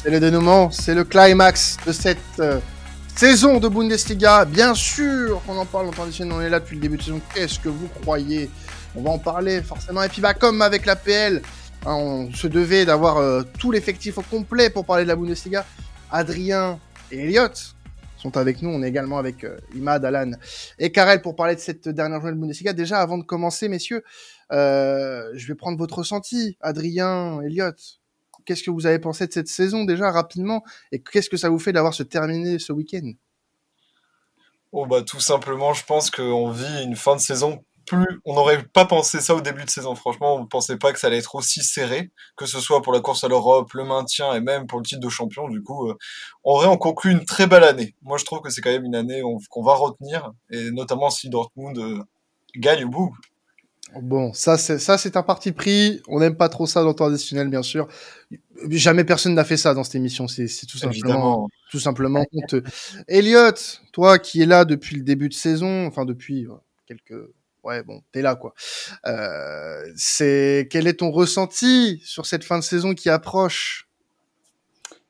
C'est le dénouement, c'est le climax de cette euh, saison de Bundesliga. Bien sûr qu'on en parle en traditionnel, on est là depuis le début de saison. Qu'est-ce que vous croyez? On va en parler forcément. Et puis bah comme avec la PL, hein, on se devait d'avoir euh, tout l'effectif au complet pour parler de la Bundesliga. Adrien et Elliot sont avec nous. On est également avec euh, Imad, Alan et Karel pour parler de cette dernière journée de Bundesliga. Déjà, avant de commencer, messieurs, je vais prendre votre ressenti. Adrien, Elliot, qu'est-ce que vous avez pensé de cette saison déjà rapidement et qu'est-ce que ça vous fait d'avoir se terminé ce week-end? Oh bah tout simplement, je pense qu'on vit une fin de saison plus. On n'aurait pas pensé ça au début de saison. Franchement, on ne pensait pas que ça allait être aussi serré, que ce soit pour la course à l'Europe, le maintien et même pour le titre de champion. Du coup, euh, on aurait en conclut une très belle année. Moi, je trouve que c'est quand même une année qu'on va retenir, et notamment si Dortmund euh, gagne au bout. Bon, ça c'est ça c'est un parti pris. On n'aime pas trop ça dans le traditionnel, bien sûr. Jamais personne n'a fait ça dans cette émission. C'est tout simplement tout simplement honteux. Elliot, toi qui es là depuis le début de saison, enfin depuis euh, quelques ouais bon t'es là quoi. Euh, c'est quel est ton ressenti sur cette fin de saison qui approche?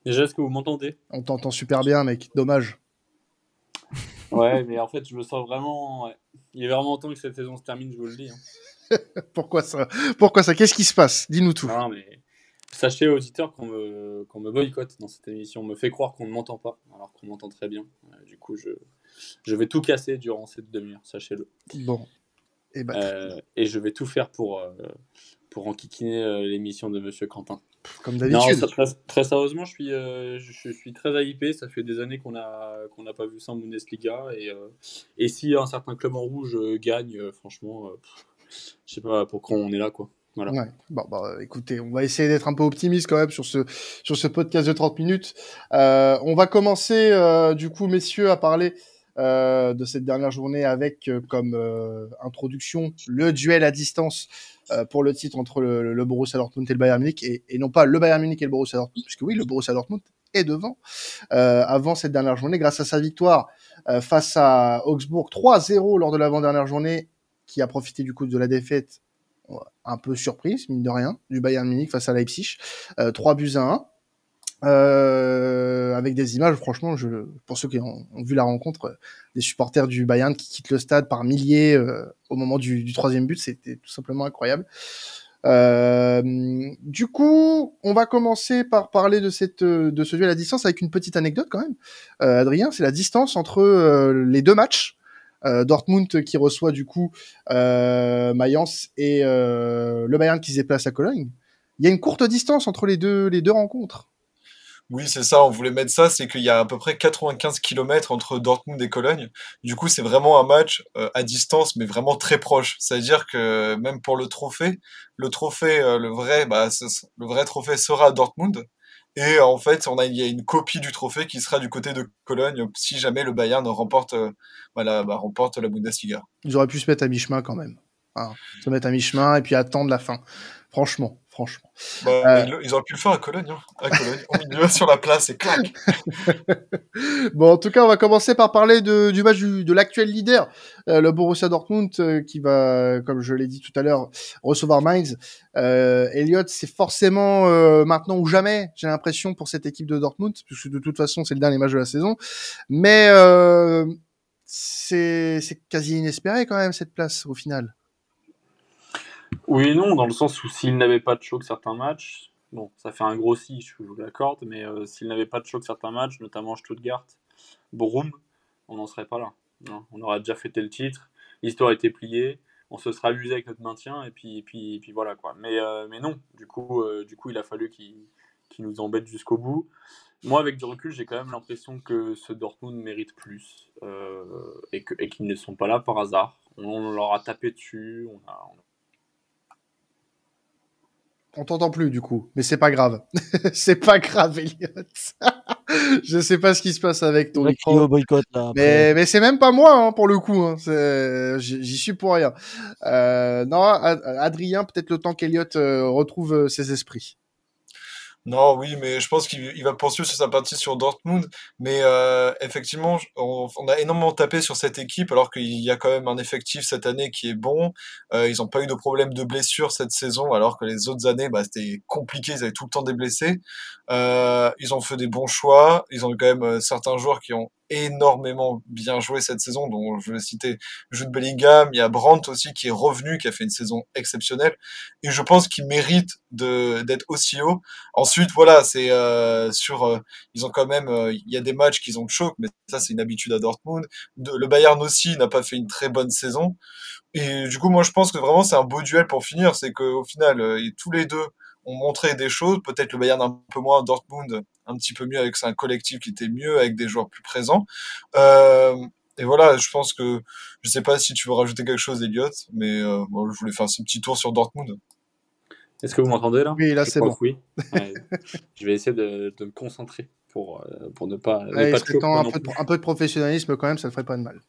Déjà, est-ce que vous m'entendez? On t'entend super bien, mec. Dommage. Ouais, mais en fait, je me sens vraiment. Il est vraiment temps que cette saison se termine, je vous le dis. Hein. Pourquoi ça Pourquoi ça? Qu'est-ce qui se passe? Dis-nous tout. Non, mais sachez, auditeurs, qu'on me... qu'on me boycotte dans cette émission. On me fait croire qu'on ne m'entend pas, alors qu'on m'entend très bien. du coup, je... je vais tout casser durant cette demi-heure, sachez-le. Bon. Et, eh ben, euh, et je vais tout faire pour, euh, pour enquiquiner euh, l'émission de Monsieur Quentin. Comme d'habitude. Très, très, sérieusement, je suis, je, suis très hypé. Ça fait des années qu'on n'a qu'on pas vu ça en Bundesliga. Et, et si un certain club en rouge gagne, franchement, je sais pas pourquoi on est là. quoi. Voilà. Ouais. Bon, bah, écoutez, on va essayer d'être un peu optimiste quand même sur ce, sur ce podcast de 30 minutes. on va commencer, du coup, messieurs, à parler euh, de cette dernière journée avec euh, comme euh, introduction le duel à distance pour le titre entre le, Borussia Dortmund et le Bayern Munich. Et, et, non pas le Bayern Munich et le Borussia Dortmund puisque oui le Borussia Dortmund est devant avant cette dernière journée grâce à sa victoire face à Augsbourg 3-0 lors de l'avant-dernière journée qui a profité du coup de la défaite un peu surprise mine de rien du Bayern Munich face à Leipzig 3 buts à 1 euh, avec des images, franchement, pour ceux qui ont, vu la rencontre, euh, des supporters du Bayern qui quittent le stade par milliers euh, au moment du, du, troisième but, c'était tout simplement incroyable. Euh, du coup, on va commencer par parler de cette de ce duel à distance avec une petite anecdote quand même. Adrien, c'est la distance entre les deux matchs. Dortmund qui reçoit du coup Mayence et le Bayern qui se déplace à Cologne. Il y a une courte distance entre les deux les deux rencontres. Oui, c'est ça, on voulait mettre ça, c'est qu'il y a à peu près 95 km entre Dortmund et Cologne. Du coup, c'est vraiment un match euh, à distance, mais vraiment très proche. C'est-à-dire que même pour le trophée, le trophée, euh, le vrai, bah, le vrai trophée sera à Dortmund. Et en fait, on a, il y a une copie du trophée qui sera du côté de Cologne si jamais le Bayern remporte, euh, voilà, bah, remporte la Bundesliga. Ils auraient pu se mettre à mi-chemin quand même. Se mettre à mi-chemin et puis attendre la fin. Franchement franchement. Bah, euh, ils, auraient pu le faire à Cologne, hein. à Cologne, au milieu sur la place et clac. bon, en tout cas, on va commencer par parler de, du match de l'actuel leader, euh, le Borussia Dortmund, euh, qui va, comme je l'ai dit tout à l'heure, recevoir Mainz. Elliot, c'est forcément maintenant ou jamais, j'ai l'impression pour cette équipe de Dortmund, puisque de toute façon, c'est le dernier match de la saison. Mais c'est quasi inespéré quand même cette place au final. Oui et non, dans le sens où s'il n'avait pas de choc certains matchs, bon, ça fait un gros si, je vous l'accorde, mais euh, s'il n'avait pas de choc certains matchs, notamment Stuttgart, Brum, on n'en serait pas là. on aurait déjà fêté le titre, l'histoire était pliée, on se serait amusé avec notre maintien, et puis, puis, puis voilà quoi. Mais, euh, mais non, du coup, euh, du coup, il a fallu qu'il nous embête jusqu'au bout. Moi, avec du recul, j'ai quand même l'impression que ce Dortmund mérite plus et qu'ils ne sont pas là par hasard. On, leur a tapé dessus, on a, t'entend plus du coup, mais c'est pas grave. c'est pas grave, Elliot. je sais pas ce qui se passe avec ton micro. Boycott, là, mais mais c'est même pas moi hein, pour le coup. Hein. J'y suis pour rien. Euh, non, Adrien, peut-être le temps qu'Elliot euh, retrouve euh, ses esprits. Non, oui, mais je pense qu'il va poursuivre sur sa partie sur Dortmund. Mais euh, effectivement, on, a énormément tapé sur cette équipe alors qu'il y a quand même un effectif cette année qui est bon. Euh, ils n'ont pas eu de problème de blessure cette saison alors que les autres années, bah, c'était compliqué, ils avaient tout le temps des blessés. Euh, ils ont fait des bons choix. Ils ont eu quand même certains joueurs qui ont énormément bien joué cette saison, dont je vais citer Jude Bellingham, il y a Brandt aussi qui est revenu, qui a fait une saison exceptionnelle, et je pense qu'il mérite d'être aussi haut. Ensuite, voilà, c'est euh, sur, euh, ils ont quand même, euh, il y a des matchs qu'ils ont de choc, mais ça c'est une habitude à Dortmund. le Bayern aussi n'a pas fait une très bonne saison, et du coup, moi je pense que vraiment c'est un beau duel pour finir, c'est qu'au final, tous les deux ont montré des choses, peut-être le Bayern un peu moins, Dortmund un petit peu mieux avec un collectif qui était mieux, avec des joueurs plus présents. Euh, et voilà, je pense que je sais pas si tu veux rajouter quelque chose, Elliot, mais euh, je voulais faire ce petit tour sur Dortmund. Est-ce que vous m'entendez là? Oui, là c'est bon. Oui. je vais essayer de, me concentrer pour, euh, pour ne pas. Ouais, pas de un, peu de, un, peu de, professionnalisme quand même, ça ne ferait pas de mal.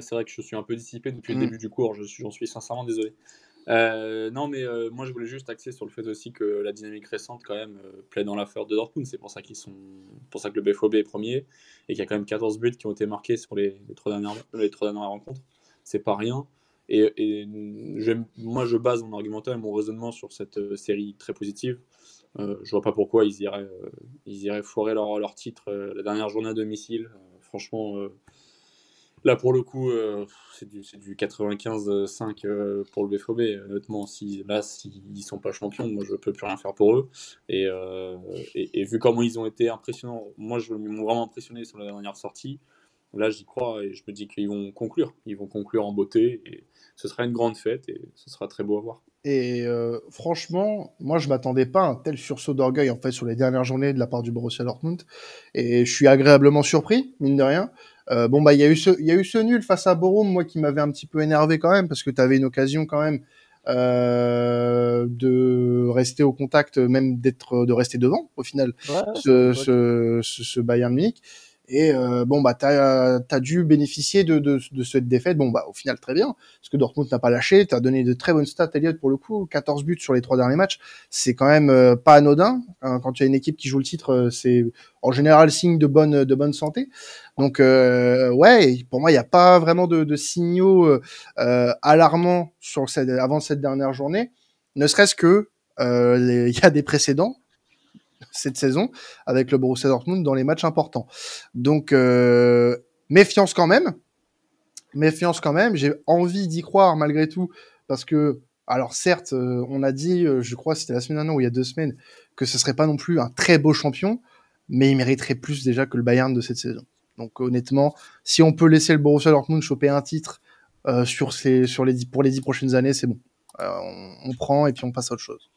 c'est vrai que je suis un peu dissipé depuis le début du cours, j'en suis, suis sincèrement désolé. Euh, non, mais euh, moi je voulais juste axer sur le fait aussi que la dynamique récente quand même euh, plaît dans l'affaire de Dortmund. C'est pour ça qu'ils sont, pour ça que le BFOB est premier et qu'il y a quand même 14 buts qui ont été marqués sur les, trois dernières, rencontres. C'est pas rien. Et, moi je base mon argumentaire et mon raisonnement sur cette série très positive. je vois pas pourquoi ils iraient, ils iraient foirer leur, leur titre la dernière journée à domicile. franchement Là, pour le coup, euh, c'est du, du 95-5 euh, pour le BFOB. Honnêtement, si, là, s'ils ne sont pas champions, moi, je ne peux plus rien faire pour eux. Euh, et, et, vu comment ils ont été impressionnants, moi, je m'ont vraiment impressionné sur la dernière sortie. Là, j'y crois et je me dis qu'ils vont conclure. Ils vont conclure en beauté et ce sera une grande fête et ce sera très beau à voir. Et franchement, moi, je m'attendais pas à un tel sursaut d'orgueil en fait sur les dernières journées de la part du Borussia Dortmund. Et je suis agréablement surpris, mine de rien. Euh, bon bah il y a eu ce il y a eu ce nul face à Borum moi qui m'avait un petit peu énervé quand même parce que tu avais une occasion quand même euh, de rester au contact même d'être de rester devant au final ce, ce, ce, ce, Bayern Munich et euh, bon, bah, tu as, dû bénéficier de, de, de, cette défaite. Bon, bah, au final, très bien, parce que Dortmund n'a pas lâché. Tu as donné de très bonnes stats, Elliott, pour le coup. 14 buts sur les trois derniers matchs. C'est quand même euh, pas anodin. Hein, quand tu as une équipe qui joue le titre, euh, c'est en général signe de bonne, de bonne santé. Donc, euh, ouais, pour moi, il n'y a pas vraiment de, de signaux alarmants sur cette, avant cette dernière journée. Ne serait-ce que il y a des précédents cette saison avec le Borussia Dortmund dans les matchs importants. Donc euh, méfiance quand même, méfiance quand même. J'ai envie d'y croire malgré tout parce que alors certes, euh, on a dit, euh, je crois c'était la semaine dernière ou il y a deux semaines, que ce serait pas non plus un très beau champion, mais il mériterait plus déjà que le Bayern de cette saison. Donc honnêtement, si on peut laisser le Borussia Dortmund choper un titre sur, les pour les dix prochaines années, c'est bon. on prend et puis on passe à autre chose.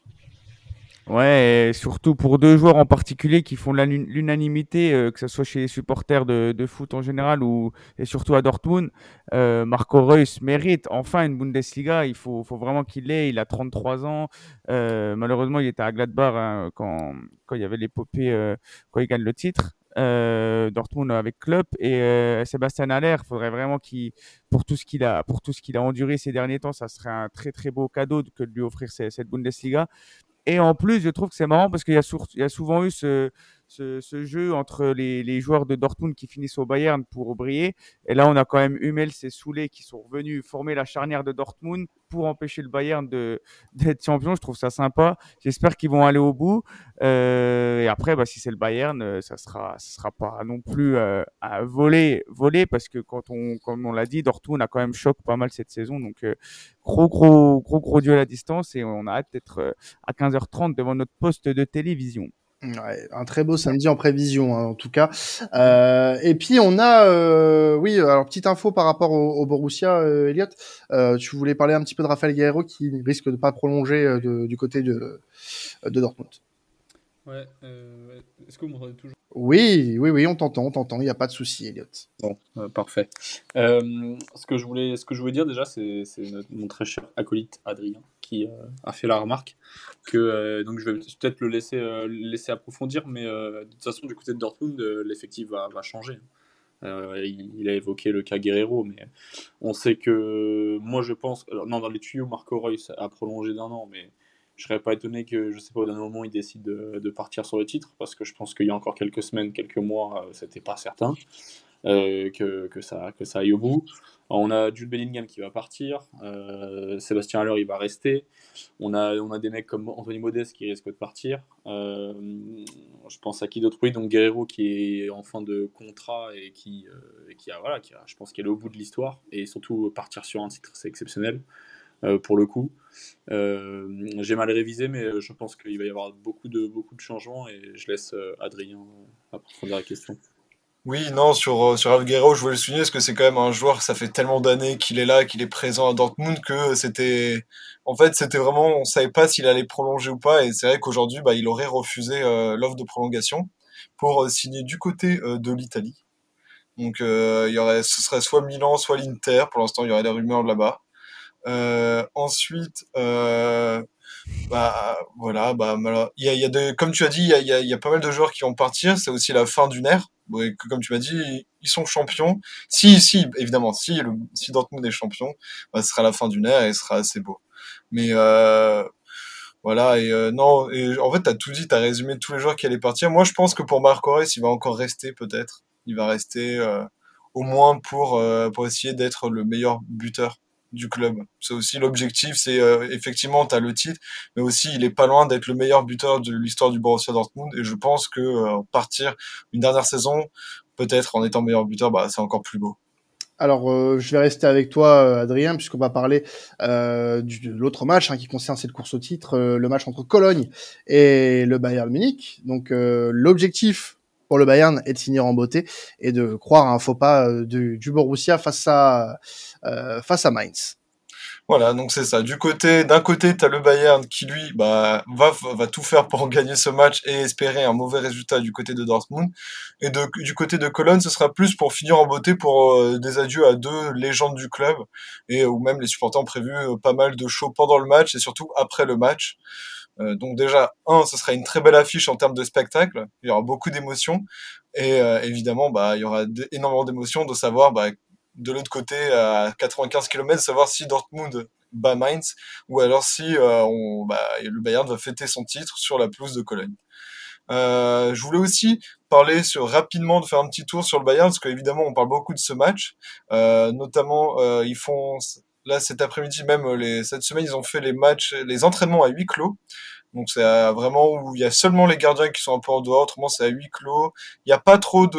Ouais, surtout pour deux joueurs en particulier qui font l'unanimité, euh, que ce soit chez les supporters de, foot en général ou et surtout à Dortmund. Euh, Marco Reus mérite enfin une Bundesliga. Il faut, vraiment qu'il l'ait. Il a 33 ans. Euh, malheureusement, il était à Gladbach hein, quand, il y avait l'épopée, quand il gagne le titre. Dortmund avec Klopp et Sébastien Haller. Il faudrait vraiment qu'il, pour tout ce qu'il a, pour tout ce qu'il a enduré ces derniers temps, ça serait un très très beau cadeau que de lui offrir cette Bundesliga. Et en plus, je trouve que c'est marrant parce qu'il y, a souvent eu ce, ce, ce jeu entre les, les, joueurs de Dortmund qui finissent au Bayern pour briller. Et là, on a quand même Hummels et Soulé qui sont revenus former la charnière de Dortmund pour empêcher le Bayern d'être champion. Je trouve ça sympa. J'espère qu'ils vont aller au bout. Euh, et après, bah, si c'est le Bayern, euh, ça sera, ça sera pas non plus euh, à voler, voler parce que quand on, comme on l'a dit, Dortmund a quand même choqué pas mal cette saison. Donc, euh, gros, gros, gros, gros duel à distance et on a hâte d'être euh, à 15h30 devant notre poste de télévision. Ouais, un très beau samedi en prévision hein, en tout cas. Euh, et puis on a, euh, oui, alors petite info par rapport au, Borussia, euh, Elliot. Euh, tu voulais parler un petit peu de Rafael Guerrero qui risque de pas prolonger euh, de, du côté de, de Dortmund. Ouais. Est-ce que vous m'entendez toujours? Oui, oui, oui, on t'entend, on t'entend. Il n'y a pas de souci, Elliot. Bon, parfait. ce que je voulais, ce que je voulais dire déjà, c'est mon très cher acolyte Adrien euh, a fait la remarque. Que, euh, donc je vais peut-être le laisser, euh, laisser approfondir, mais de toute façon, du côté de Dortmund, l'effectif va, va, changer. il, a évoqué le cas Guerrero, mais on sait que moi je pense. non, dans les tuyaux, Marco Reus a prolongé d'un an, mais Je serais pas étonné que, je sais pas, au dernier moment, il décide de, partir sur le titre, parce que je pense qu'il y a encore quelques semaines, quelques mois, c'était pas certain que, que, ça, que ça aille au bout. on a Jude Bellingham qui va partir, euh, Sébastien Haller il va rester. On a, on a des mecs comme Anthony Modeste qui risquent de partir. Euh, je pense à qui d'autre? Oui, donc Guerrero qui est en fin de contrat et qui, euh, qui a, voilà, qui a, je pense qu'il est au bout de l'histoire. Et surtout, partir sur un titre, c'est exceptionnel. Euh, pour le coup. Euh, j'ai mal révisé, mais je pense qu'il va y avoir beaucoup de, beaucoup de changements et je laisse Adrien approfondir la question. Oui, non, sur, sur Alguero, je voulais le souligner parce que c'est quand même un joueur, ça fait tellement d'années qu'il est là, qu'il est présent à Dortmund que c'était. En fait, c'était vraiment. On savait pas s'il allait prolonger ou pas et c'est vrai qu'aujourd'hui, bah, il aurait refusé l'offre de prolongation pour signer du côté de l'Italie. Donc, il y aurait, ce serait soit Milan, soit l'Inter. Pour l'instant, il y aurait des rumeurs là-bas. Euh, ensuite, euh, bah voilà, bah il y a, y a comme tu as dit, il y a, y, a, y a, pas mal de joueurs qui vont partir. C'est aussi la fin d'une ère. Que, comme tu m'as dit, ils sont champions. Si, si, évidemment, si, le, si Dortmund est champion, bah, ce sera la fin d'une ère et ce sera assez beau. Mais euh, voilà, et euh, non, et en fait, tu as tout dit, tu as résumé tous les joueurs qui allaient partir. Moi, je pense que pour Marc Aurès, il va encore rester peut-être. Il va rester euh, au moins pour, euh, pour essayer d'être le meilleur buteur du club. C'est aussi l'objectif, c'est euh, effectivement tu as le titre, mais aussi il est pas loin d'être le meilleur buteur de l'histoire du Borussia Dortmund et je pense que euh, partir une dernière saison, peut-être en étant meilleur buteur, bah c'est encore plus beau. Alors, euh, je vais rester avec toi, Adrien, puisqu'on va parler euh, du, de l'autre match hein, qui concerne cette course au titre, le match entre Cologne et le Bayern Munich. Donc, l'objectif pour le Bayern est de finir en beauté et de croire à un faux pas du, du Borussia face à euh, face à Mainz. Voilà, donc c'est ça. Du côté, d'un côté, tu as le Bayern qui lui bah, va, va tout faire pour gagner ce match et espérer un mauvais résultat du côté de Dortmund. Et du côté de Cologne, ce sera plus pour finir en beauté pour euh, des adieux à deux légendes du club et où même les supporters ont prévu euh, pas mal de shows pendant le match et surtout après le match. Donc déjà, un, ce sera une très belle affiche en termes de spectacle. Il y aura beaucoup d'émotions et évidemment, bah, il y aura énormément d'émotions de savoir bah, de l'autre côté à 95 km, savoir si Dortmund bat Mainz ou alors si euh, on, bah, le Bayern va fêter son titre sur la pelouse de Cologne. Euh, je voulais aussi parler sur rapidement de faire un petit tour sur le Bayern parce qu'évidemment on parle beaucoup de ce match, euh, notamment euh, ils font là cet après-midi même les, cette semaine ils ont fait les matchs, les entraînements à huis clos. Donc c'est vraiment où il y a seulement les gardiens qui sont un peu en dehors, autrement c'est à huis clos. Il n'y a pas trop de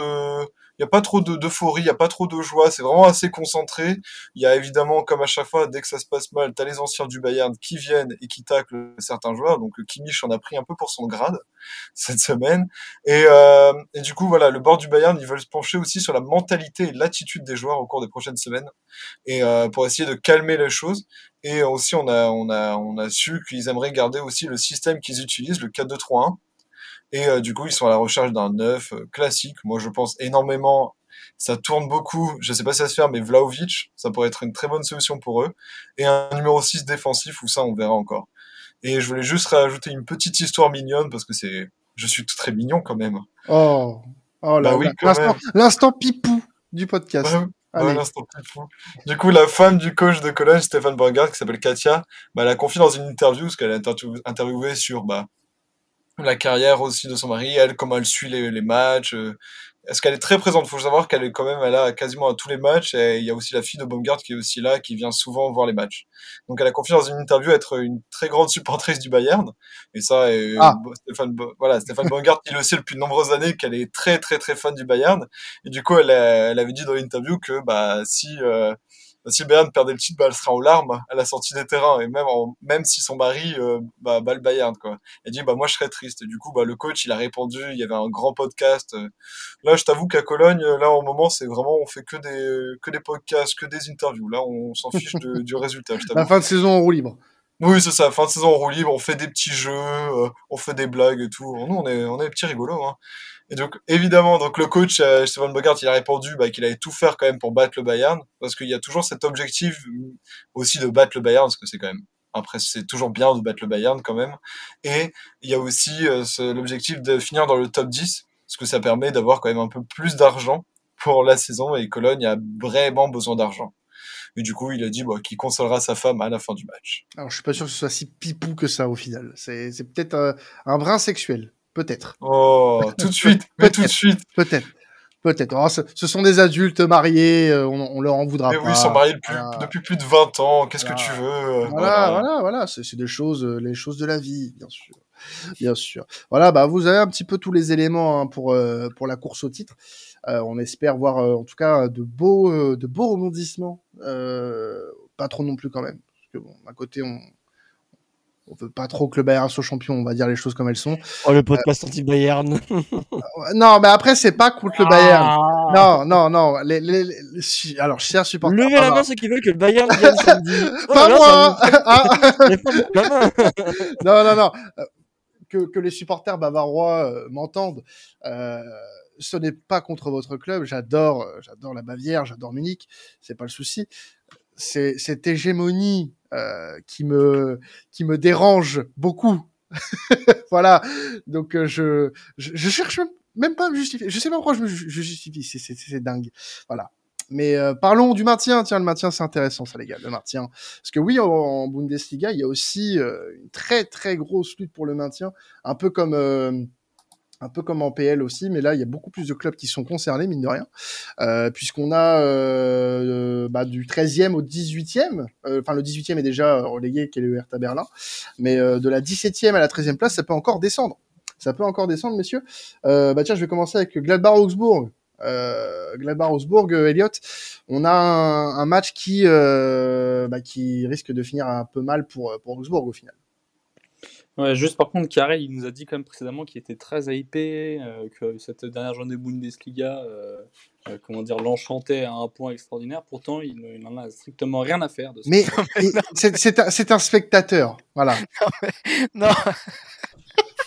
il y a pas trop d'euphorie, il y a pas trop de joie, c'est vraiment assez concentré. Il y a évidemment, comme à chaque fois, dès que ça se passe mal, t'as les anciens du Bayern qui viennent et qui taclent certains joueurs. Donc Kimmich en a pris un peu pour son grade cette semaine. Et, euh, et du coup, voilà, le bord du Bayern, ils veulent se pencher aussi sur la mentalité et l'attitude des joueurs au cours des prochaines semaines, et euh, pour essayer de calmer les choses. Et aussi, on a, on a, on a su qu'ils aimeraient garder aussi le système qu'ils utilisent, le 4-2-3-1 et euh, du coup, ils sont à la recherche d'un neuf euh, classique. Moi, je pense énormément. Ça tourne beaucoup. Je sais pas si ça se fait, mais Vlaovic, ça pourrait être une très bonne solution pour eux. Et un numéro 6 défensif, où ça, on verra encore. Et je voulais juste rajouter une petite histoire mignonne, parce que c'est, je suis très mignon quand même. Oh, oh là, bah oui, l'instant pipou du podcast. Bah, pipou. Du coup, la femme du coach de Cologne, Stéphane Borgard, qui s'appelle Katia, bah, elle a confié dans une interview, parce qu'elle a interviewé sur bah, la carrière aussi de son mari, elle, comment elle suit les, les matchs. Euh, est-ce qu'elle est très présente? Il faut savoir qu'elle est quand même là quasiment à tous les matchs. Et il y a aussi la fille de Baumgart qui est aussi là, qui vient souvent voir les matchs. Donc elle a confié dans une interview être une très grande supportrice du Bayern. Et ça, et, ah. Stéphane, voilà, Stéphane Baumgart, il le sait depuis de nombreuses années qu'elle est très très très fan du Bayern. Et du coup, elle, elle avait dit dans l'interview que bah si euh, si Bayern perdait le titre, bah, elle sera aux larmes à la sortie des terrains. Et même, même si son mari euh, bah, bat le Bayern, quoi. Elle dit, bah, moi, je serais triste. Et du coup, bah, le coach, il a répondu, il y avait un grand podcast. Là, je t'avoue qu'à Cologne, là, au moment, c'est vraiment, on fait que des, que des podcasts, que des interviews. Là, on s'en fiche du résultat. la fin de saison en roue libre. Oui, c'est ça, fin de saison en roue libre, on fait des petits jeux, euh, on fait des blagues et tout. Nous, on est, on est des petits rigolos, hein. Et donc, évidemment, donc le coach euh, Stefan Bogart, il a répondu bah, qu'il allait tout faire quand même pour battre le Bayern, parce qu'il y a toujours cet objectif aussi de battre le Bayern, parce que c'est quand même après c'est toujours bien de battre le Bayern quand même. Et il y a aussi euh, l'objectif de finir dans le top 10, parce que ça permet d'avoir quand même un peu plus d'argent pour la saison, et Cologne a vraiment besoin d'argent. Et du coup, il a dit bah, qu'il consolera sa femme à la fin du match. Alors, je suis pas sûr que ce soit si pipou que ça au final. C'est peut-être euh, un brin sexuel. Peut-être. Oh, tout de suite, mais tout de suite. Peut-être. Peut-être. Oh, ce, sont des adultes mariés, euh, on, on leur en voudra mais pas. oui, ils sont mariés depuis, depuis plus de 20 ans, qu'est-ce que tu veux Voilà, voilà, voilà, c'est des choses, euh, les choses de la vie, bien sûr. Bien sûr. Voilà, bah vous avez un petit peu tous les éléments hein, pour, euh, pour la course au titre. On espère voir en tout cas de beaux, de beaux rebondissements. pas trop non plus quand même. Parce que bon, d'un côté, on, on veut pas trop que le Bayern soit champion, on va dire les choses comme elles sont. Oh, le podcast anti-Bayern. non, mais après, c'est pas contre le Bayern. Ah. Non, non, non. Les, les, les, alors, chers supporters. Levez la main ceux qui veulent que le Bayern gagne samedi. Oh pas moi! Ah. non, non, non. Euh, que, que les supporters bavarois euh, m'entendent. Euh, ce n'est pas contre votre club. J'adore, euh, j'adore la Bavière, j'adore Munich. C'est pas le souci. C'est cette hégémonie euh, qui me qui me dérange beaucoup. voilà. Donc euh, je, je, je cherche même pas à me justifier. Je sais pas pourquoi je me justifie. C'est dingue. Voilà. Mais parlons du maintien. Tiens, le maintien, c'est intéressant, ça, les gars, le maintien. Parce que oui, en, Bundesliga, il y a aussi une très très grosse lutte pour le maintien, un peu comme un peu comme en PL aussi, mais là il y a beaucoup plus de clubs qui sont concernés, mine de rien, euh, puisqu'on a euh, bah, du 13e au 18e, euh, enfin le 18e est déjà relégué, qui est le Hertha Berlin, mais euh, de la 17e à la 13e place, ça peut encore descendre. Ça peut encore descendre, messieurs. Bah tiens, je vais commencer avec Gladbach-Augsbourg. Euh, Gladbach-Augsbourg, Elliot, on a un, un match qui, bah, qui risque de finir un peu mal pour, pour Augsbourg au final. Ouais, juste par contre, Carré, il nous a dit quand même précédemment qu'il était très hypé, euh, que cette dernière journée Bundesliga, euh, euh, comment dire, l'enchantait à un point extraordinaire. Pourtant, il, n'en a strictement rien à faire de ça. Mais c'est un, un, spectateur, voilà. non.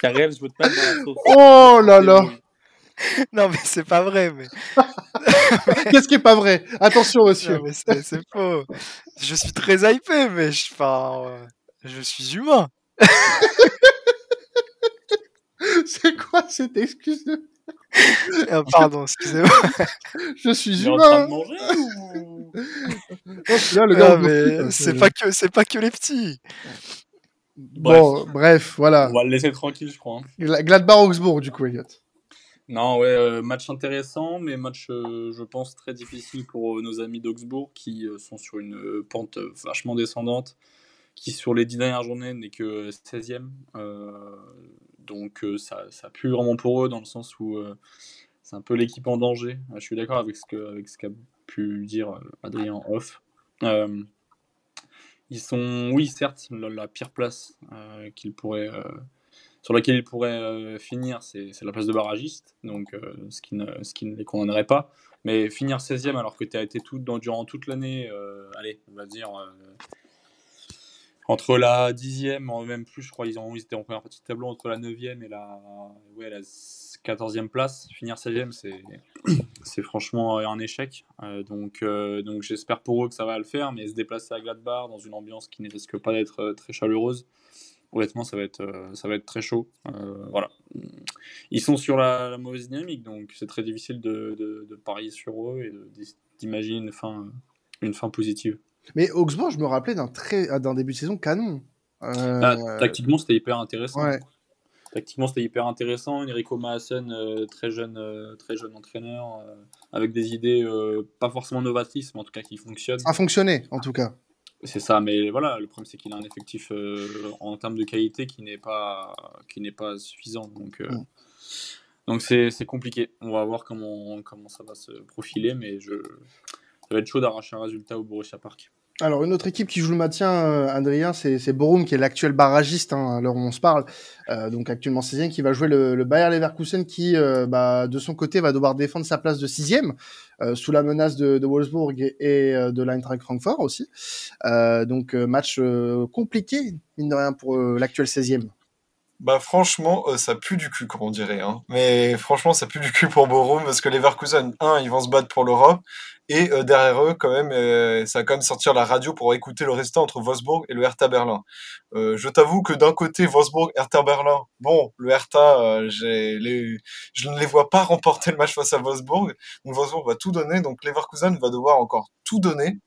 Carré, je veux te mettre dans la Oh là là. Non, mais c'est pas vrai. Mais... Qu'est-ce qui est pas vrai? Attention, monsieur. C'est faux. Je suis très hypé, mais je, enfin, je suis humain. C'est quoi cette excuse de... Ah, pardon, excusez-moi. Je suis humain. ou... c'est pas que c'est pas que les petits. Bon, bref, voilà. On va le laisser tranquille, je crois. Hein. Gladbach Augsbourg, du coup, Elliot. Non, ouais, euh, match intéressant, mais match, euh, je pense, très difficile pour euh, nos amis d'Augsbourg qui sont sur une pente vachement descendante qui sur les dix dernières journées n'est que 16e. Euh, donc euh, ça, ça pue vraiment pour eux dans le sens où euh, c'est un peu l'équipe en danger. Je suis d'accord avec ce que avec qu'a pu dire Adrien off. ils sont, oui, certes, la, pire place qu'ils pourraient, sur laquelle ils pourraient finir, c'est la place de barragiste, donc ce, qui ne, ce qui ne les condamnerait pas. Mais finir 16e alors que tu as été tout, dans, durant toute l'année, allez, on va dire entre la dixième, même plus, je crois, ils, ont, ils étaient en première partie de tableau, entre la neuvième et la, ouais, la 14e place. Finir 16e, c'est, c'est franchement un échec. Euh, donc, euh, donc j'espère pour eux que ça va le faire, mais se déplacer à Gladbach dans une ambiance qui ne risque pas d'être euh, très chaleureuse, honnêtement, ça va être, ça va être très chaud. voilà. Ils sont sur la, mauvaise dynamique, donc c'est très difficile de, de, de, parier sur eux et d'imaginer une fin, une fin positive. Mais Augsbourg, je me rappelais d'un très d'un début de saison canon. Ah, euh... tactiquement, c'était hyper intéressant. Ouais. Tactiquement, c'était hyper intéressant. Enrico Maassen, euh, très jeune, euh, très jeune entraîneur, avec des idées pas forcément novatrices, mais en tout cas qui fonctionnent. Ça a fonctionné, en tout cas. C'est ça, mais voilà, le problème c'est qu'il a un effectif en termes de qualité qui n'est pas, qui n'est pas suffisant. Donc, mm. donc c'est, c'est compliqué. On va voir comment, comment ça va se profiler, mais je, ça va être chaud d'arracher un résultat au Borussia Park. Alors, une autre équipe qui joue le maintien, euh, Adrien, c'est Borum, qui est l'actuel barragiste, hein, alors on se parle, euh, donc actuellement 16e, qui va jouer le, le Bayer Leverkusen, qui, euh, bah, de son côté, va devoir défendre sa place de 6e, sous la menace de, de Wolfsburg et, et de l'Eintracht Francfort aussi. donc, match compliqué, mine de rien, pour l'actuel 16e. Bah franchement, ça pue du cul, comme on dirait. Hein. Mais franchement, ça pue du cul pour Borum, parce que Leverkusen, un, ils vont se battre pour l'Europe, Et euh, derrière eux, quand même, euh, ça va quand même sortir la radio pour écouter le restant entre Wolfsburg et le Hertha Berlin. Euh, je t'avoue que d'un côté, Wolfsburg, Hertha Berlin, bon, le Hertha, j'ai les... je ne les vois pas remporter le match face à Wolfsburg. Donc Wolfsburg va tout donner, donc Leverkusen va devoir encore tout donner.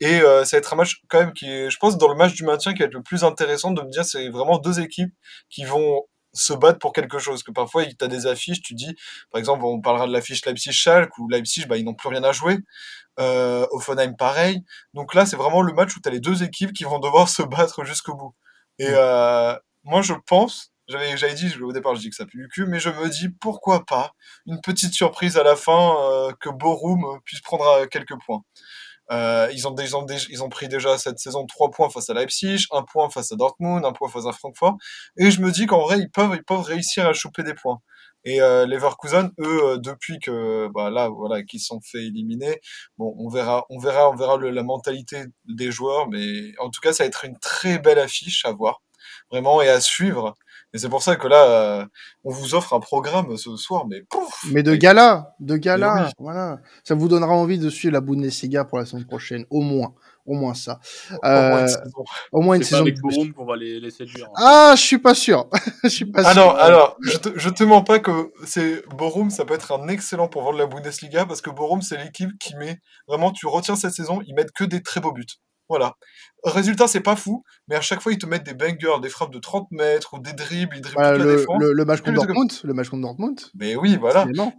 Et ça va être un match quand même qui est, je pense, dans le match du maintien qui va être le plus intéressant de me dire, c'est vraiment deux équipes qui vont se battre pour quelque chose. Que parfois, tu as des affiches, tu dis, par exemple, on parlera de l'affiche Leipzig-Schalke, où Leipzig, bah, ils n'ont plus rien à jouer. Euh, Offenheim, pareil. Donc là, c'est vraiment le match où tu as les deux équipes qui vont devoir se battre jusqu'au bout. Et mm. euh, moi, je pense, j'avais, j'avais dit au départ, je dis que ça pue du cul, mais je me dis, pourquoi pas une petite surprise à la fin, euh, que Borum puisse prendre euh, quelques points. Euh, ils, ont, ils, ont, ils ont pris déjà cette saison 3 points face à Leipzig, un point face à Dortmund, un point face à Francfort. Et je me dis qu'en vrai, ils peuvent, ils peuvent réussir à choper des points. Et euh, Leverkusen, eux, euh, depuis que bah, là, voilà, qu'ils sont fait éliminer, bon, on verra, on verra, on verra la mentalité des joueurs, mais en tout cas, ça va être une très belle affiche à voir, vraiment, et à suivre. Et c'est pour ça que là, euh, on vous offre un programme ce soir, mais pouf Mais de gala, de gala, voilà. Ça vous donnera envie de suivre la Bundesliga pour la semaine prochaine, au moins. Au moins ça. Euh, au moins une saison. Pas avec Borum qu'on va les, les séduire. Hein. Ah, je suis pas sûr. je suis pas ah sûr. non, alors, je te, je te mens pas que c'est Borum, ça peut être un excellent pour vendre la Bundesliga parce que Borum, c'est l'équipe qui met vraiment, tu retiens cette saison, ils mettent que des très beaux buts. Voilà. Résultat, c'est pas fou, mais à chaque fois, ils te mettent des bangers, des frappes de 30 mètres ou des dribbles, ils dribblent Voilà, toute la le, défense. le, le match contre Dortmund, le match contre Dortmund. Mais oui, voilà, Évidemment.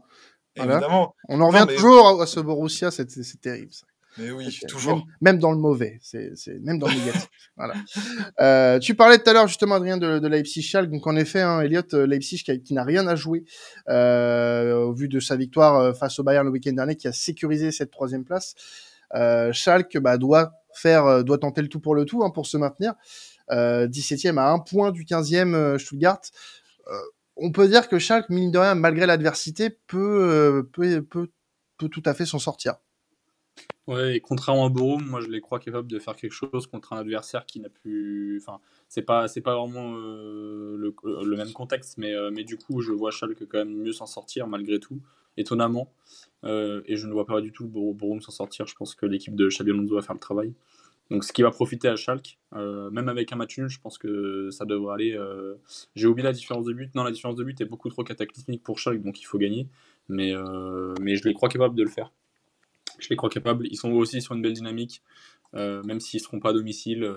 Voilà. évidemment. On en revient Non, mais- toujours à ce Borussia, c'est terrible. ça. Mais oui, toujours. Même, même dans le mauvais, c'est même dans le négatif. voilà. Euh, tu parlais tout à l'heure justement Adrien de, de Leipzig Schalke, donc en effet, hein, Elliot euh, Leipzig qui, n'a rien à jouer euh, au vu de sa victoire face au Bayern le week-end dernier, qui a sécurisé cette troisième place. Euh, Schalke bah, doit faire, euh, doit tenter le tout pour le tout hein, pour se maintenir. Euh, 17e à un point du 15e euh, Stuttgart. Euh, on peut dire que Schalke, mine de rien, malgré l'adversité, peut, euh, peut, peut, peut tout à fait s'en sortir. Ouais, et contrairement à Borum, moi je les crois capables de faire quelque chose contre un adversaire qui n'a plus. Enfin, c'est pas, c'est pas vraiment euh, le, même contexte, mais, euh, mais du coup, je vois Schalke quand même mieux s'en sortir malgré tout, étonnamment. Euh, et je ne vois pas du tout Borum s'en sortir. Je pense que l'équipe de Xabi va faire le travail. Donc, ce qui va profiter à Schalke, euh, même avec un match nul, je pense que ça devrait aller. euh, J'ai oublié la différence de but. Non, la différence de but est beaucoup trop cataclysmique pour Schalke, donc il faut gagner. Mais, mais je les crois capables de le faire. Je les crois capables. Ils sont aussi sur une belle dynamique, même s'ils ne seront pas à domicile.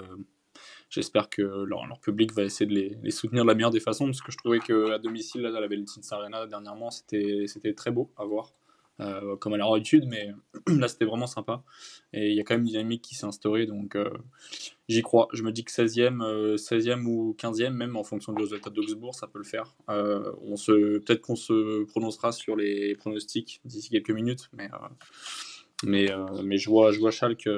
J'espère que leur, public va essayer de les, soutenir de la meilleure des façons, parce que je trouvais qu'à domicile, là, à la Veltins Arena, dernièrement, c'était très beau à voir, euh, comme à leur habitude, mais là, c'était vraiment sympa. Et il y a quand même une dynamique qui s'est instaurée, donc euh, j'y crois. Je me dis que 16e, euh, 16e ou 15e, même en fonction du résultat d'Augsbourg, ça peut le faire. On Peut-être qu'on se prononcera sur les pronostics d'ici quelques minutes, mais, mais, mais je, vois, je vois Schalke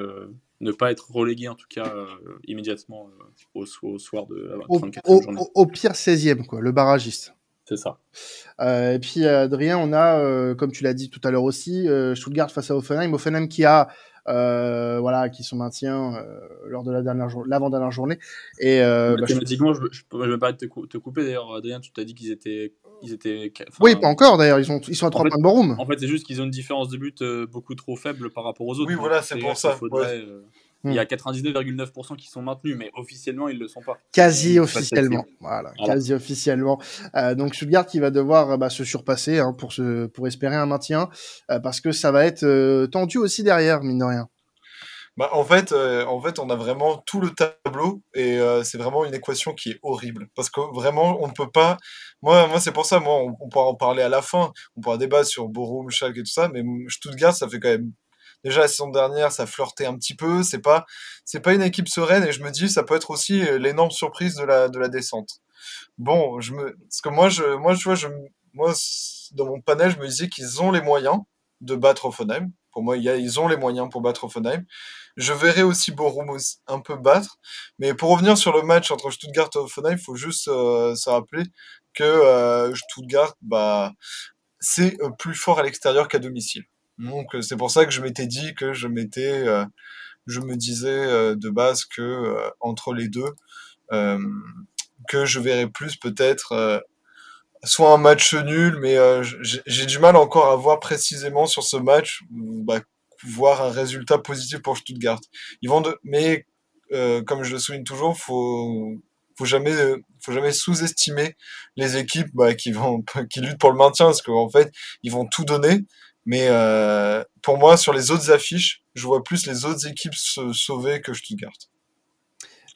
ne pas être relégué, en tout cas, euh, immédiatement euh, au, au soir de la Au, 34e au- journée. au- au pire 16e, quoi, le barragiste. C'est ça. Euh, et puis Adrien, on a, comme tu l'as dit tout à l'heure aussi, Stuttgart face à Offenheim. Offenheim qui a, voilà, qui se maintient euh, lors de la dernière jour- l'avant-dernière journée. Et euh, bah, je- Mathématiquement, je, je, vais pas te, cou- te couper d'ailleurs, Adrien, tu t'as dit qu'ils étaient. Ils étaient enfin, oui, pas encore d'ailleurs. Ils sont, ils sont à trois fait- points de Borum. En fait, c'est juste qu'ils ont une différence de but euh, beaucoup trop faible par rapport aux autres. Oui, voilà, c'est pour qu'il ça, faudrait, euh, Il y Hmm. a 99,9% qui sont maintenus, mais officiellement, ils ne le sont pas. Quasi officiellement. Voilà, Voilà. quasi officiellement. Euh, donc Stuttgart qui va devoir euh, bah, se surpasser hein, pour se, pour espérer un maintien, euh, parce que ça va être euh, tendu aussi derrière, mine de rien. Bah, en fait, euh, en fait, on a vraiment tout le tableau et euh, c'est vraiment une équation qui est horrible parce que vraiment, on ne peut pas. Moi, moi, c'est pour ça. Moi, on, on pourra en parler à la fin. On pourra débattre sur Borum, Schalke et tout ça, mais Stuttgart, ça fait quand même. Déjà la saison dernière, ça flirtait un petit peu. C'est pas, c'est pas une équipe sereine et je me dis, ça peut être aussi l'énorme surprise de la de la descente. Bon, je me, parce que moi, je, moi, tu vois, je, moi, dans mon panel, je me disais qu'ils ont les moyens de battre Offenheim. Pour moi, ils ont les moyens pour battre Offenheim. Je verrai aussi Borum un peu battre. Mais pour revenir sur le match entre Stuttgart et Offenheim, il faut juste euh, se rappeler que euh, Stuttgart, bah, c'est euh, plus fort à l'extérieur qu'à domicile. Donc euh, c'est pour ça que je m'étais dit que je m'étais, euh, je me disais euh, de base que entre les deux, que je verrais plus peut-être soit un match nul, mais j'ai du mal encore à voir précisément sur ce match bah, voir un résultat positif pour Stuttgart. Ils vont de, mais comme je le souligne toujours, faut faut jamais faut jamais sous-estimer les équipes bah, qui vont qui luttent pour le maintien parce qu'en fait ils vont tout donner. Mais euh, pour moi, sur les autres affiches, je vois plus les autres équipes se sauver que Stuttgart.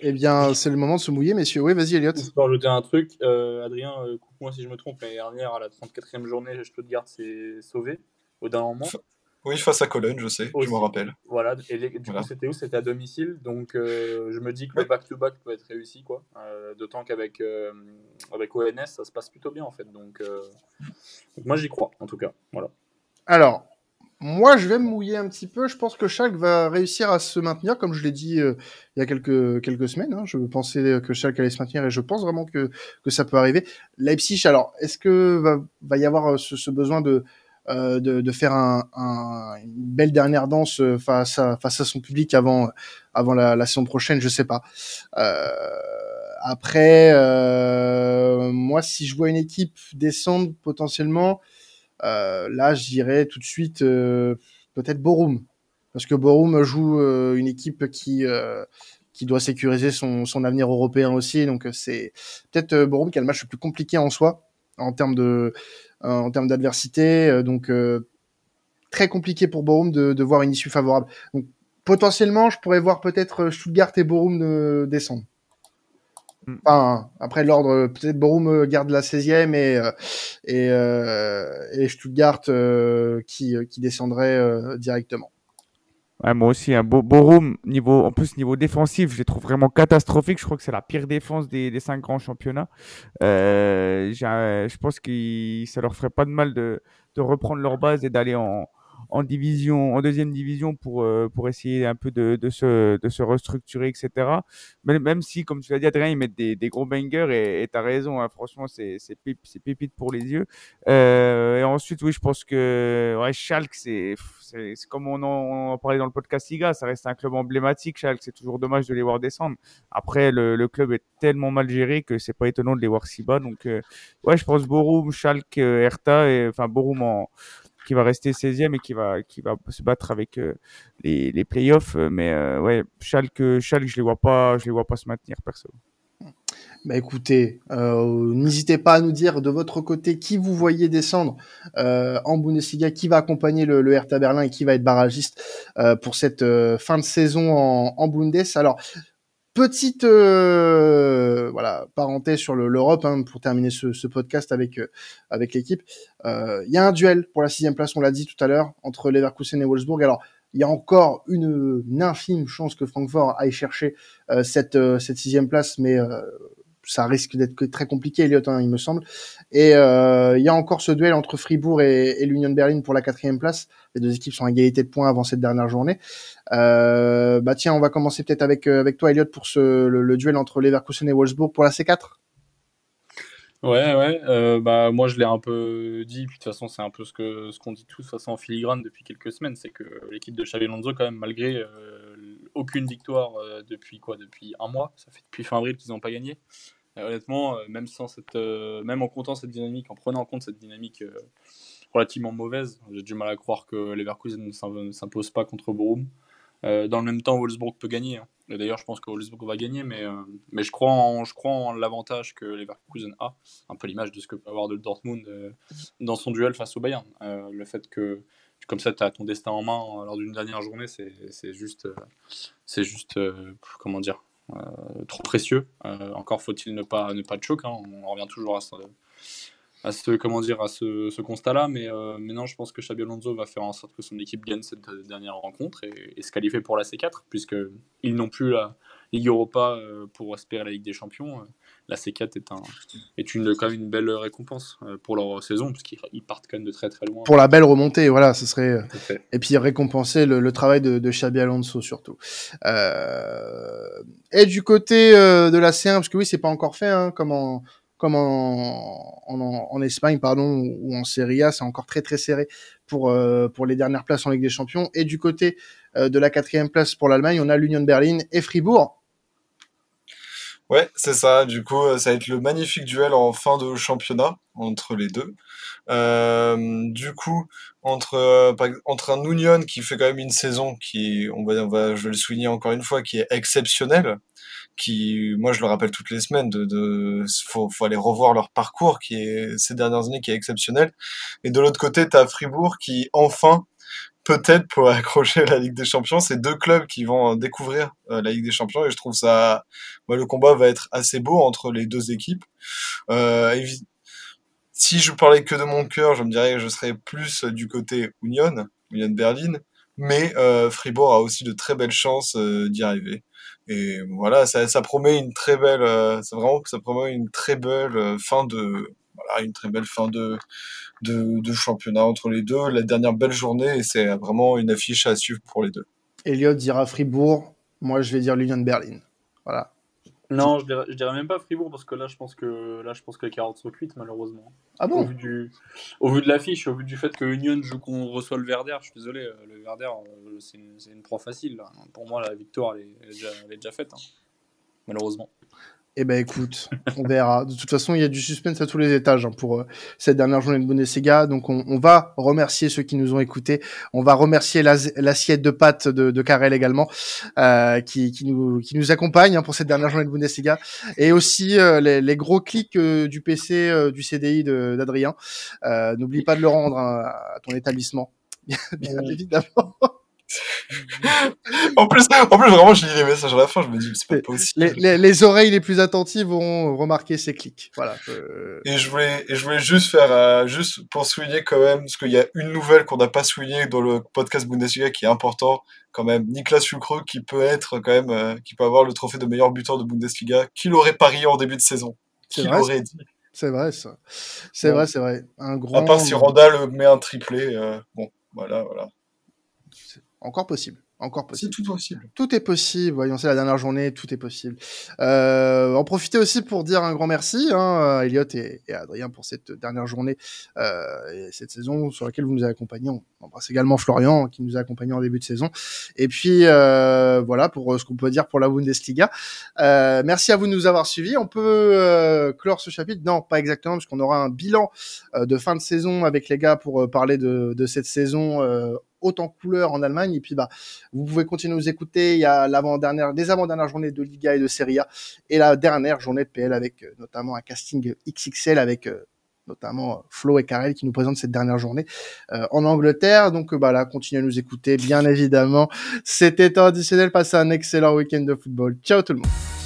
Eh bien, c'est le moment de se mouiller, messieurs. Oui, vas-y, Elliot. Je peux rajouter un truc. Euh, Adrien, euh, coupe-moi si je me trompe. L'année dernière, à la 34e journée, Stuttgart s'est sauvé au dernier moment. Oui, face à Cologne, je sais, je m'en rappelle. Voilà, et du coup, c'était où? C'était à domicile, donc euh, je me dis que le back-to-back peut être réussi, quoi. D'autant qu'avec avec ONS, ça se passe plutôt bien, en fait. Donc, donc moi, j'y crois, en tout cas. Voilà. Alors, moi, je vais me mouiller un petit peu. Je pense que Schalke va réussir à se maintenir, comme je l'ai dit euh, il y a quelques, quelques semaines. Hein. Je pensais que Schalke allait se maintenir et je pense vraiment que, que ça peut arriver. Leipzig, alors, est-ce que va, va y avoir euh, ce, ce besoin de, euh, de, de, faire un, un, une belle dernière danse euh, face à, face à son public avant, avant la, la saison prochaine? Je sais pas. Euh, après, moi, si je vois une équipe descendre potentiellement, euh, là, je dirais tout de suite euh, peut-être Borum, parce que Borum joue euh, une équipe qui qui doit sécuriser son, son avenir européen aussi. Donc c'est peut-être Borum qui a le match le plus compliqué en soi en termes de en termes d'adversité. Donc très compliqué pour Borum de, de, voir une issue favorable. Donc potentiellement, je pourrais voir peut-être Stuttgart et Borum descendre. Mm. Enfin, après l'ordre, peut-être Borum euh, garde la 16e et euh, et, euh, et Stuttgart qui qui descendrait directement. Ouais, moi aussi, un hein. Borum niveau en plus niveau défensif, je les trouve vraiment catastrophiques. Je crois que c'est la pire défense des, des cinq grands championnats. je pense que ça leur ferait pas de mal de de reprendre leur base et d'aller en en division, en deuxième division pour euh, pour essayer un peu de, de se de se restructurer, etc. Même, même si, comme tu l'as dit, Adrien, ils mettent des, des gros bangers et tu as raison. Hein, franchement, c'est c'est pépite pour les yeux. Euh, et ensuite, oui, je pense que ouais, Schalke, c'est c'est comme on en, on parlait dans le podcast Liga, ça reste un club emblématique. Schalke, c'est toujours dommage de les voir descendre. Après, le, le club est tellement mal géré que c'est pas étonnant de les voir si bas. Donc, euh, ouais, je pense Borum, Schalke, Hertha, et, enfin Borum en qui va rester 16e et qui va, qui va se battre avec euh, les, les playoffs. Euh, mais euh, ouais, Schalke, Schalke, je les vois pas, je les vois pas se maintenir perso. Bah écoutez, n'hésitez pas à nous dire de votre côté qui vous voyez descendre en Bundesliga, qui va accompagner le, le Hertha Berlin et qui va être barragiste pour cette fin de saison en, en Bundes. Alors, Petite euh, voilà parenthèse sur l'Europe hein, pour terminer ce, podcast avec euh, avec l'équipe. Euh, il y a un duel pour la sixième place, on l'a dit tout à l'heure, entre Leverkusen et Wolfsburg. Alors il y a encore une, une infime chance que Francfort aille chercher cette cette sixième place, mais ça risque d'être très compliqué, Elliot, hein, il me semble. Et euh, il y a encore ce duel entre Fribourg et, et l'Union Berlin pour la quatrième place. Les deux équipes sont à égalité de points avant cette dernière journée. Euh, bah tiens, on va commencer peut-être avec euh, toi, Elliot, pour le, duel entre Leverkusen et Wolfsburg pour la C4. Ouais, ouais. Bah moi, je l'ai un peu dit. Puis de toute façon, c'est un peu ce qu'on dit tous, de façon en filigrane depuis quelques semaines, c'est que l'équipe de Xavi Alonso, quand même, malgré aucune victoire depuis quoi, depuis un mois, ça fait depuis fin avril qu'ils n'ont pas gagné honnêtement, euh, même sans cette, euh, même en comptant cette dynamique, en prenant en compte cette dynamique euh, relativement mauvaise, j'ai du mal à croire que Leverkusen ne s'impose pas contre Borum. dans le même temps, Wolfsburg peut gagner. Hein. D'ailleurs, je pense que Wolfsburg va gagner, mais, mais je crois en, je crois en l'avantage que Leverkusen a, un peu l'image de ce que peut avoir de Dortmund dans son duel face au Bayern. le fait que, comme ça, tu as ton destin en main lors d'une dernière journée, c'est juste, c'est juste comment dire, euh, trop précieux. Euh, encore faut-il ne pas, ne pas de choc. Hein. On revient toujours à ce, comment dire à ce constat-là, mais, euh, non, je pense que Xabi Alonso va faire en sorte que son équipe gagne cette dernière rencontre et, se qualifier pour la C4, puisque ils n'ont plus la Ligue Europa pour espérer la Ligue des Champions la C4 est, un, est une, quand même une belle récompense euh, pour leur saison, puisqu'ils partent quand même de très très loin. Pour la belle remontée, voilà, ce serait. Euh, et puis récompenser le, le travail de, de Xabi Alonso surtout. Euh... Et du côté euh, de la C1, parce que oui, c'est pas encore fait, hein, comme en comme en, en, en, Espagne pardon ou en Serie A, c'est encore très très serré pour euh, pour les dernières places en Ligue des Champions. Et du côté de la quatrième place pour l'Allemagne, on a l'Union Berlin et Fribourg Ouais, c'est ça. Du coup, ça va être le magnifique duel en fin de championnat entre les deux. Euh, du coup, entre, euh, entre un Union qui fait quand même une saison qui, on va, on va, je vais le souligner encore une fois, qui est exceptionnelle, qui, moi je le rappelle toutes les semaines, de, de faut, faut aller revoir leur parcours qui est ces dernières années qui est exceptionnel. Et de l'autre côté, tu as Fribourg qui enfin peut-être pour accrocher la Ligue des Champions, c'est deux clubs qui vont découvrir euh, la Ligue des Champions et je trouve ça, bah, le combat va être assez beau entre les deux équipes. Euh, si je parlais que de mon cœur, je me dirais que je serais plus du côté Union, Union Berlin, mais euh, Fribourg a aussi de très belles chances euh, d'y arriver. Et voilà, ça, ça promet une très belle, euh, vraiment, ça promet une très belle euh, fin de, voilà, une très belle fin de, de, de championnat entre les deux. La dernière belle journée, et c'est vraiment une affiche à suivre pour les deux. Elliot dira Fribourg, moi je vais dire l'Union Berlin. Voilà. Non, je dirais, je dirais même pas Fribourg parce que là, je pense que là, je pense que les carottes sont cuites malheureusement. Ah bon? Au vu du, au vu de l'affiche, au vu du fait que Union joue qu'on reçoit le Verder, je suis désolé, euh, le Verder, euh, c'est une, proie facile. là. Pour moi, la victoire, elle est, elle est déjà, elle est déjà faite, hein. malheureusement. Eh ben écoute, on verra. De toute façon, il y a du suspense à tous les étages hein, pour euh, cette dernière journée de Bundesliga. Donc on, on, va remercier ceux qui nous ont écoutés. On va remercier l'assiette de pâtes de, de Karel également, euh, qui, qui, nous, qui nous accompagne hein, pour cette dernière journée de Bundesliga. Et aussi euh, les, les, gros clics euh, du PC euh, du CDI d'Adrien. N'oublie pas de le rendre hein, à ton établissement, bien, bien évidemment. en plus, en plus, vraiment, je lis les messages à la fin, je me dis, c'est pas possible. Les, les, les, oreilles les plus attentives vont remarquer ces clics. Voilà. Euh... Et je voulais, et je voulais juste faire, euh, juste pour souligner quand même, parce qu'il y a une nouvelle qu'on n'a pas soulignée dans le podcast Bundesliga qui est important, quand même. Niklas Fulkrug qui peut être quand même, euh, qui peut avoir le trophée de meilleur buteur de Bundesliga, qui l'aurait parié en début de saison. Qui l'aurait dit. C'est vrai, ça. C'est vrai, c'est vrai. Un grand. À part si Randall met un triplé, euh, bon, voilà, voilà. Encore possible. Encore possible. C'est tout possible. Tout est possible. Voyons, c'est la dernière journée, tout est possible. Euh, en profiter aussi pour dire un grand merci, hein, à Elliot et, et, à Adrien pour cette dernière journée euh, et cette saison sur laquelle vous nous avez accompagnés. On embrasse également Florian qui nous a accompagnés en début de saison. Et puis euh, voilà pour ce qu'on peut dire pour la Bundesliga. Merci à vous de nous avoir suivis. On peut clore ce chapitre Non, pas exactement, parce qu'on aura un bilan de fin de saison avec les gars pour parler de, de cette saison haute en couleur en Allemagne. Et puis, bah, vous pouvez continuer à nous écouter. Il y a l'avant-dernière, les avant-dernières journées de Liga et de Serie A et la dernière journée de PL avec euh, notamment un casting XXL avec euh, notamment Flo et Karel qui nous présentent cette dernière journée euh, en Angleterre. Donc bah là, continuez à nous écouter, bien évidemment. C'était traditionnel. Passez un excellent week-end de football. Ciao tout le monde.